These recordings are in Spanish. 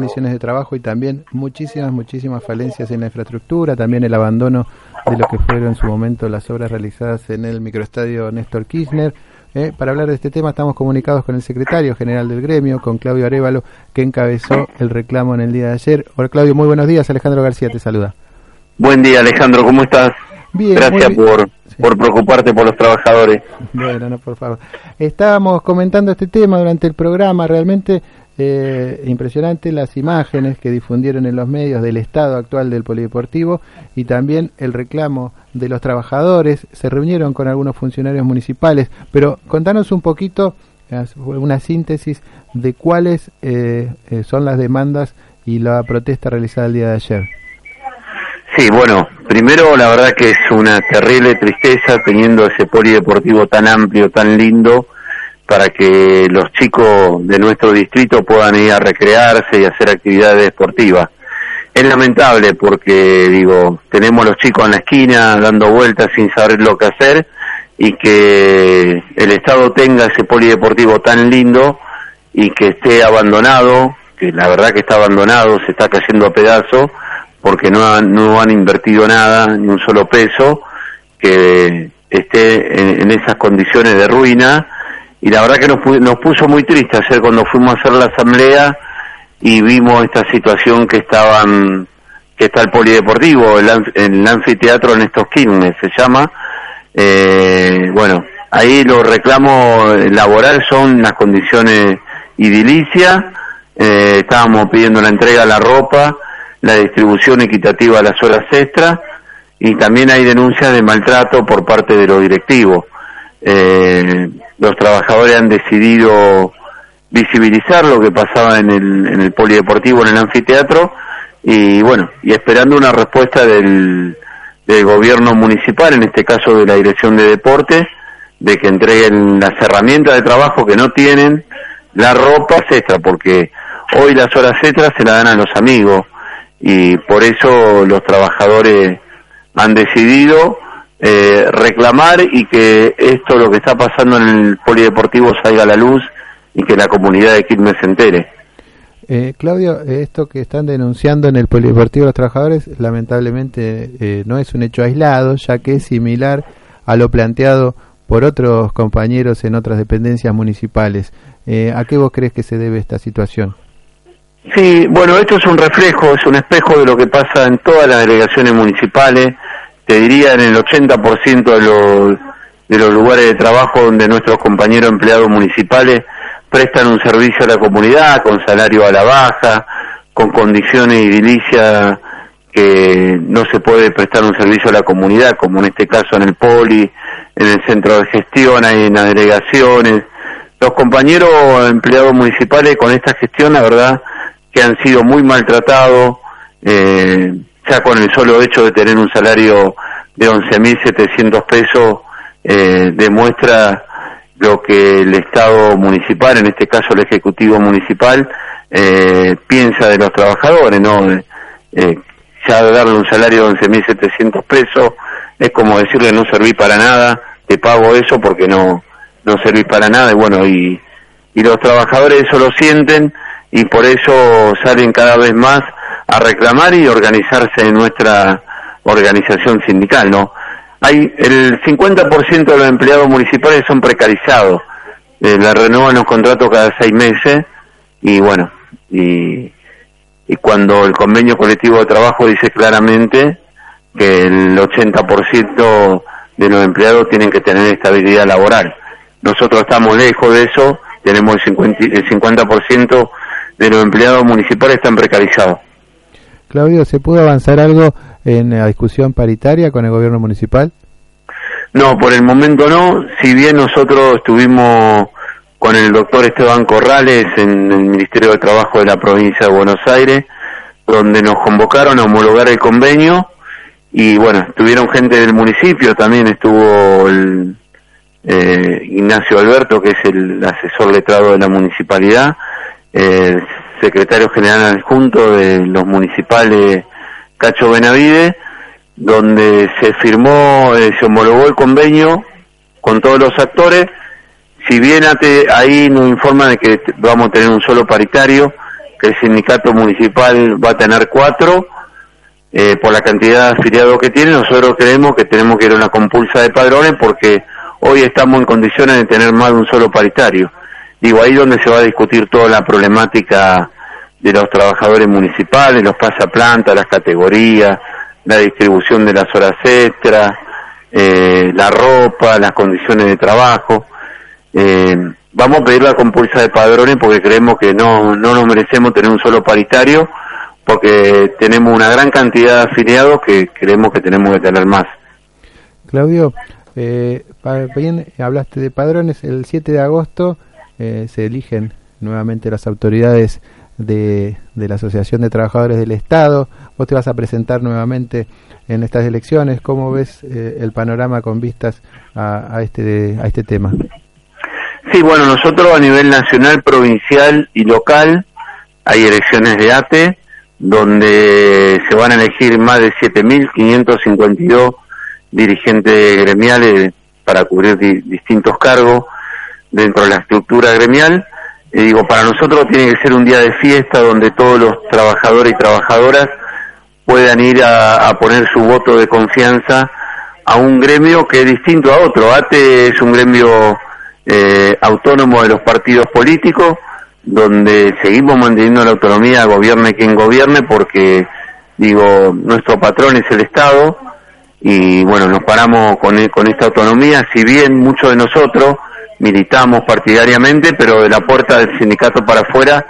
condiciones de trabajo y también muchísimas, muchísimas falencias en la infraestructura, también el abandono de lo que fueron en su momento las obras realizadas en el microestadio Néstor Kirchner. Eh, para hablar de este tema estamos comunicados con el secretario general del gremio, con Claudio Arevalo, que encabezó el reclamo en el día de ayer. Hola Claudio, muy buenos días. Alejandro García te saluda. Buen día Alejandro, ¿cómo estás? Bien, Gracias por, por preocuparte por los trabajadores. Bueno, no, por favor. Estábamos comentando este tema durante el programa, realmente eh, impresionante las imágenes que difundieron en los medios del estado actual del polideportivo y también el reclamo de los trabajadores. Se reunieron con algunos funcionarios municipales, pero contanos un poquito, una síntesis de cuáles eh, eh, son las demandas y la protesta realizada el día de ayer. Sí, bueno, primero la verdad que es una terrible tristeza teniendo ese polideportivo tan amplio, tan lindo, para que los chicos de nuestro distrito puedan ir a recrearse y hacer actividades deportivas. Es lamentable porque, digo, tenemos los chicos en la esquina dando vueltas sin saber lo que hacer y que el Estado tenga ese polideportivo tan lindo y que esté abandonado, que la verdad que está abandonado, se está cayendo a pedazos porque no han, no han invertido nada, ni un solo peso, que esté en, en esas condiciones de ruina y la verdad que nos, nos puso muy triste ayer cuando fuimos a hacer la asamblea y vimos esta situación que estaban que está el polideportivo el, el anfiteatro en estos Quilmes se llama. Eh, bueno ahí los reclamos laborales son las condiciones idilicias eh, estábamos pidiendo la entrega de la ropa la distribución equitativa de las horas extras y también hay denuncias de maltrato por parte de los directivos. Eh, los trabajadores han decidido visibilizar lo que pasaba en el, en el polideportivo, en el anfiteatro, y bueno, y esperando una respuesta del, del gobierno municipal, en este caso de la Dirección de Deportes, de que entreguen las herramientas de trabajo que no tienen, la ropa extra, porque hoy las horas extras se las dan a los amigos, y por eso los trabajadores han decidido eh, reclamar y que esto, lo que está pasando en el polideportivo, salga a la luz y que la comunidad de Quilmes se entere. Eh, Claudio, esto que están denunciando en el polideportivo los trabajadores, lamentablemente eh, no es un hecho aislado, ya que es similar a lo planteado por otros compañeros en otras dependencias municipales. Eh, ¿A qué vos crees que se debe esta situación? Sí, bueno, esto es un reflejo, es un espejo de lo que pasa en todas las delegaciones municipales, te diría en el 80% de los, de los lugares de trabajo donde nuestros compañeros empleados municipales prestan un servicio a la comunidad con salario a la baja, con condiciones edilicias que no se puede prestar un servicio a la comunidad, como en este caso en el poli, en el centro de gestión, hay en las delegaciones. Los compañeros empleados municipales con esta gestión, la verdad, que han sido muy maltratados, eh, ya con el solo hecho de tener un salario de 11.700 pesos eh, demuestra lo que el Estado municipal, en este caso el Ejecutivo municipal, eh, piensa de los trabajadores, ¿no? Eh, ya darle un salario de 11.700 pesos es como decirle no serví para nada, te pago eso porque no, no serví para nada, y bueno, y, y los trabajadores eso lo sienten y por eso salen cada vez más a reclamar y organizarse en nuestra organización sindical, ¿no? Hay el 50% de los empleados municipales son precarizados, eh, la renuevan los contratos cada seis meses y bueno, y, y cuando el convenio colectivo de trabajo dice claramente que el 80% de los empleados tienen que tener estabilidad laboral. Nosotros estamos lejos de eso, tenemos el 50%, el 50 de los empleados municipales están precarizados. Claudio, ¿se pudo avanzar algo en la discusión paritaria con el gobierno municipal? No, por el momento no. Si bien nosotros estuvimos con el doctor Esteban Corrales en el Ministerio de Trabajo de la provincia de Buenos Aires, donde nos convocaron a homologar el convenio y bueno, estuvieron gente del municipio, también estuvo el, eh, Ignacio Alberto, que es el asesor letrado de la municipalidad, el secretario general adjunto de los municipales Cacho Benavide, donde se firmó, eh, se homologó el convenio con todos los actores. Si bien ahí nos informa de que vamos a tener un solo paritario, que el sindicato municipal va a tener cuatro, eh, por la cantidad de afiliados que tiene, nosotros creemos que tenemos que ir a una compulsa de padrones porque hoy estamos en condiciones de tener más de un solo paritario. Digo, ahí donde se va a discutir toda la problemática de los trabajadores municipales, los pasaplantas, las categorías, la distribución de las horas extras, eh, la ropa, las condiciones de trabajo. Eh, vamos a pedir la compulsa de padrones porque creemos que no, no nos merecemos tener un solo paritario porque tenemos una gran cantidad de afiliados que creemos que tenemos que tener más. Claudio, eh, bien hablaste de padrones, el 7 de agosto eh, se eligen nuevamente las autoridades de, la Asociación de Trabajadores del Estado, vos te vas a presentar nuevamente en estas elecciones, ¿cómo ves eh, el panorama con vistas a, a, este, a este tema? Sí, bueno, nosotros a nivel nacional, provincial y local hay elecciones de ATE, donde se van a elegir más de 7.552 dirigentes gremiales para cubrir distintos cargos dentro de la estructura gremial. Y digo, para nosotros tiene que ser un día de fiesta donde todos los trabajadores y trabajadoras puedan ir a, poner su voto de confianza a un gremio que es distinto a otro. ATE es un gremio eh, autónomo de los partidos políticos, donde seguimos manteniendo la autonomía, gobierne quien gobierne, porque, digo, nuestro patrón es el Estado, y bueno, nos paramos con, con esta autonomía, si bien muchos de nosotros militamos partidariamente, pero de la puerta del sindicato para afuera,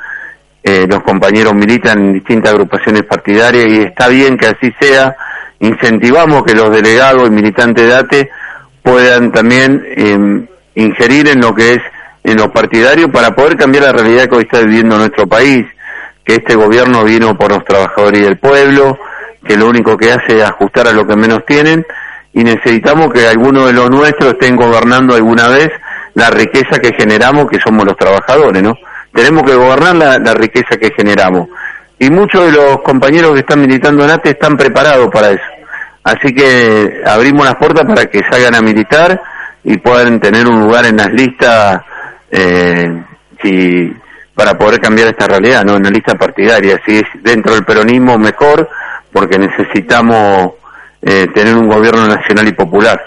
eh, los compañeros militan en distintas agrupaciones partidarias y está bien que así sea, incentivamos que los delegados y militantes de ATE puedan también eh, ingerir en lo que es en los partidarios para poder cambiar la realidad que hoy está viviendo nuestro país, que este gobierno vino por los trabajadores y el pueblo, que lo único que hace es ajustar a lo que menos tienen y necesitamos que algunos de los nuestros estén gobernando alguna vez la riqueza que generamos, que somos los trabajadores, ¿no? Tenemos que gobernar la, riqueza que generamos. Y muchos de los compañeros que están militando en ATE están preparados para eso. Así que abrimos las puertas para que salgan a militar y puedan tener un lugar en las listas eh, si, para poder cambiar esta realidad, ¿no? En la lista partidaria. Si es dentro del peronismo, mejor, porque necesitamos eh, tener un gobierno nacional y popular.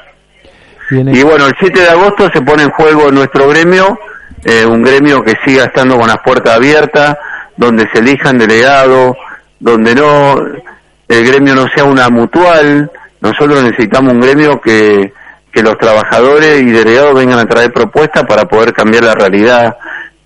Y bueno, el 7 de agosto se pone en juego nuestro gremio, eh, un gremio que siga estando con las puertas abiertas, donde se elijan delegados, donde no el gremio no sea una mutual. Nosotros necesitamos un gremio que que los trabajadores y delegados vengan a traer propuestas para poder cambiar la realidad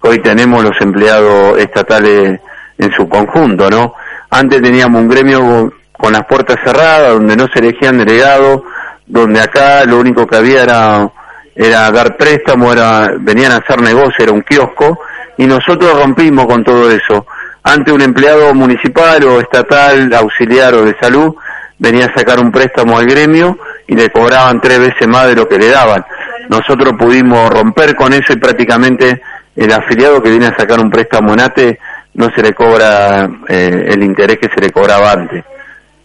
que hoy tenemos los empleados estatales en su conjunto, ¿no? Antes teníamos un gremio con las puertas cerradas, donde no se elegían delegados, donde acá lo único que había era, era dar préstamo, era, venían a hacer negocio, era un kiosco, y nosotros rompimos con todo eso. Antes un empleado municipal o estatal, auxiliar o de salud, venía a sacar un préstamo al gremio y le cobraban tres veces más de lo que le daban. Nosotros pudimos romper con eso y prácticamente el afiliado que viene a sacar un préstamo en ATE no se le cobra eh, el interés que se le cobraba antes.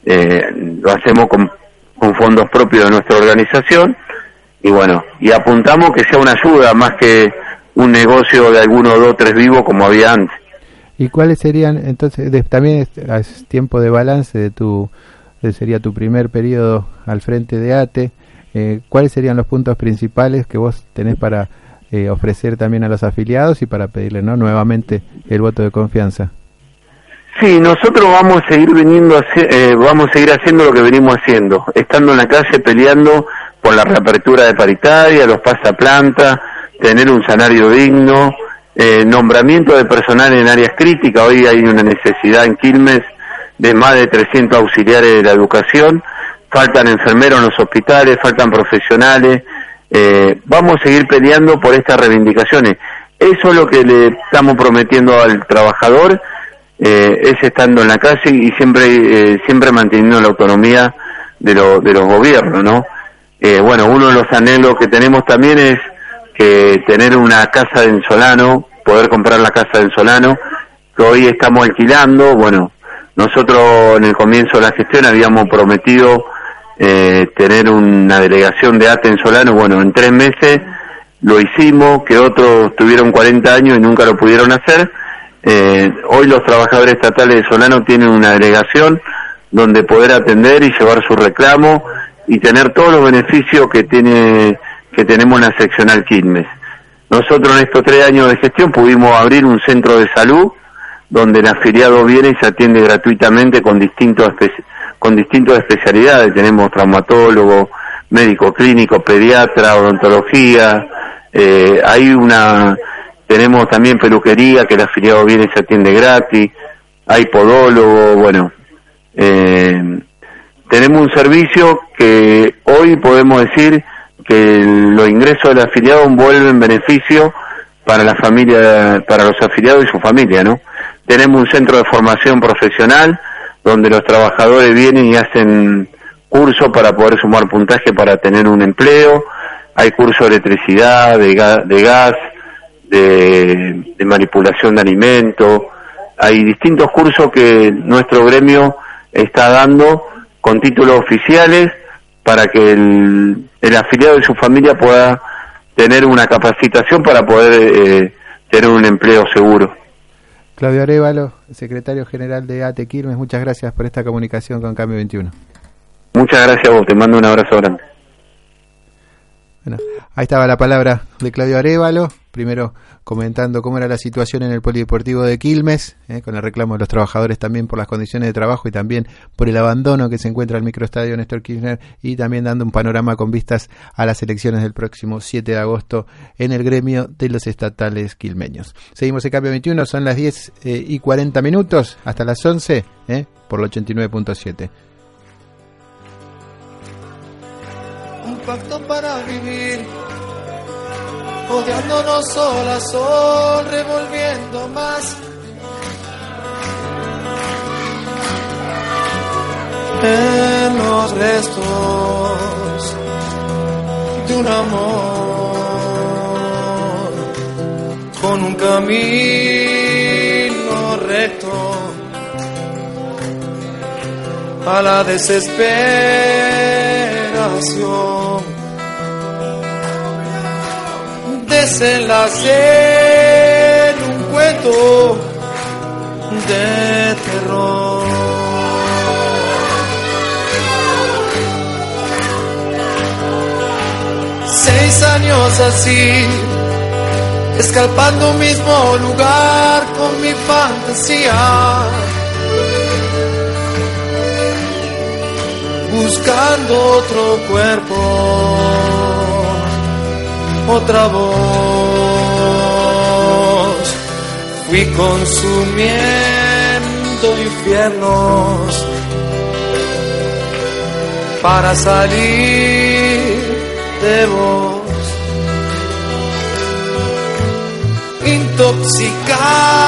Eh, lo hacemos con, con fondos propios de nuestra organización y bueno, y apuntamos que sea una ayuda más que un negocio de alguno, dos, tres vivos como había antes. ¿Y cuáles serían, entonces, también es, tiempo de balance de tu sería tu primer periodo al frente de ATE. Eh, ¿Cuáles serían los puntos principales que vos tenés para eh, ofrecer también a los afiliados y para pedirle ¿no? nuevamente el voto de confianza? Sí, nosotros vamos a seguir viniendo, eh, vamos a seguir haciendo lo que venimos haciendo, estando en la calle peleando por la reapertura de paritaria, los pasaplantas, tener un salario digno, nombramiento de personal en áreas críticas. Hoy hay una necesidad en Quilmes de más de 300 auxiliares de la educación, faltan enfermeros en los hospitales, faltan profesionales, eh, vamos a seguir peleando por estas reivindicaciones. Eso es lo que le estamos prometiendo al trabajador, eh, es estando en la calle y siempre, eh, siempre manteniendo la autonomía de, de los gobiernos, ¿no? bueno, uno de los anhelos que tenemos también es que tener una casa en Solano, poder comprar la casa en Solano, que hoy estamos alquilando, bueno, nosotros en el comienzo de la gestión habíamos prometido eh, tener una delegación de ATE en Solano, bueno, en tres meses lo hicimos, que otros tuvieron 40 años y nunca lo pudieron hacer, Eh, hoy los trabajadores estatales de Solano tienen una delegación donde poder atender y llevar su reclamo y tener todos los beneficios que tiene que tenemos en la seccional Quilmes. Nosotros en estos tres años de gestión pudimos abrir un centro de salud donde el afiliado viene y se atiende gratuitamente con distintos con distintas especialidades. Tenemos traumatólogo, médico clínico, pediatra, odontología. Eh, hay una tenemos también peluquería que el afiliado viene y se atiende gratis. Hay podólogo, bueno. Eh, tenemos un servicio que hoy podemos decir que los ingresos del afiliado vuelven beneficio para la familia, para los afiliados y su familia, ¿no? Tenemos un centro de formación profesional donde los trabajadores vienen y hacen cursos para poder sumar puntaje para tener un empleo. Hay cursos de electricidad, de gas, de, gas, de, de manipulación de alimentos. Hay distintos cursos que nuestro gremio está dando con títulos oficiales para que el, el afiliado y su familia pueda tener una capacitación para poder eh, tener un empleo seguro. Claudio Arevalo, secretario general de ATE Quilmes, muchas gracias por esta comunicación con Cambio 21. Muchas gracias a vos, te mando un abrazo grande. Bueno, ahí estaba la palabra de Claudio Arevalo, primero comentando cómo era la situación en el Polideportivo de Quilmes, eh, con el reclamo de los trabajadores también por las condiciones de trabajo y también por el abandono que se encuentra el microestadio Néstor Kirchner y también dando un panorama con vistas a las elecciones del próximo 7 de agosto en el gremio de los estatales quilmeños. Seguimos en cambio 21, son las 10 eh, y 40 minutos, hasta las 11 eh, por el 89.7. pacto para vivir, odiándonos sol a sol, revolviendo más. En los restos de un amor con un camino recto a la desesperación. Desenlace en un cuento de terror. Seis años así, escalpando un mismo lugar con mi fantasía. Buscando otro cuerpo otra voz. Fui consumiendo infiernos para salir de vos. Intoxicar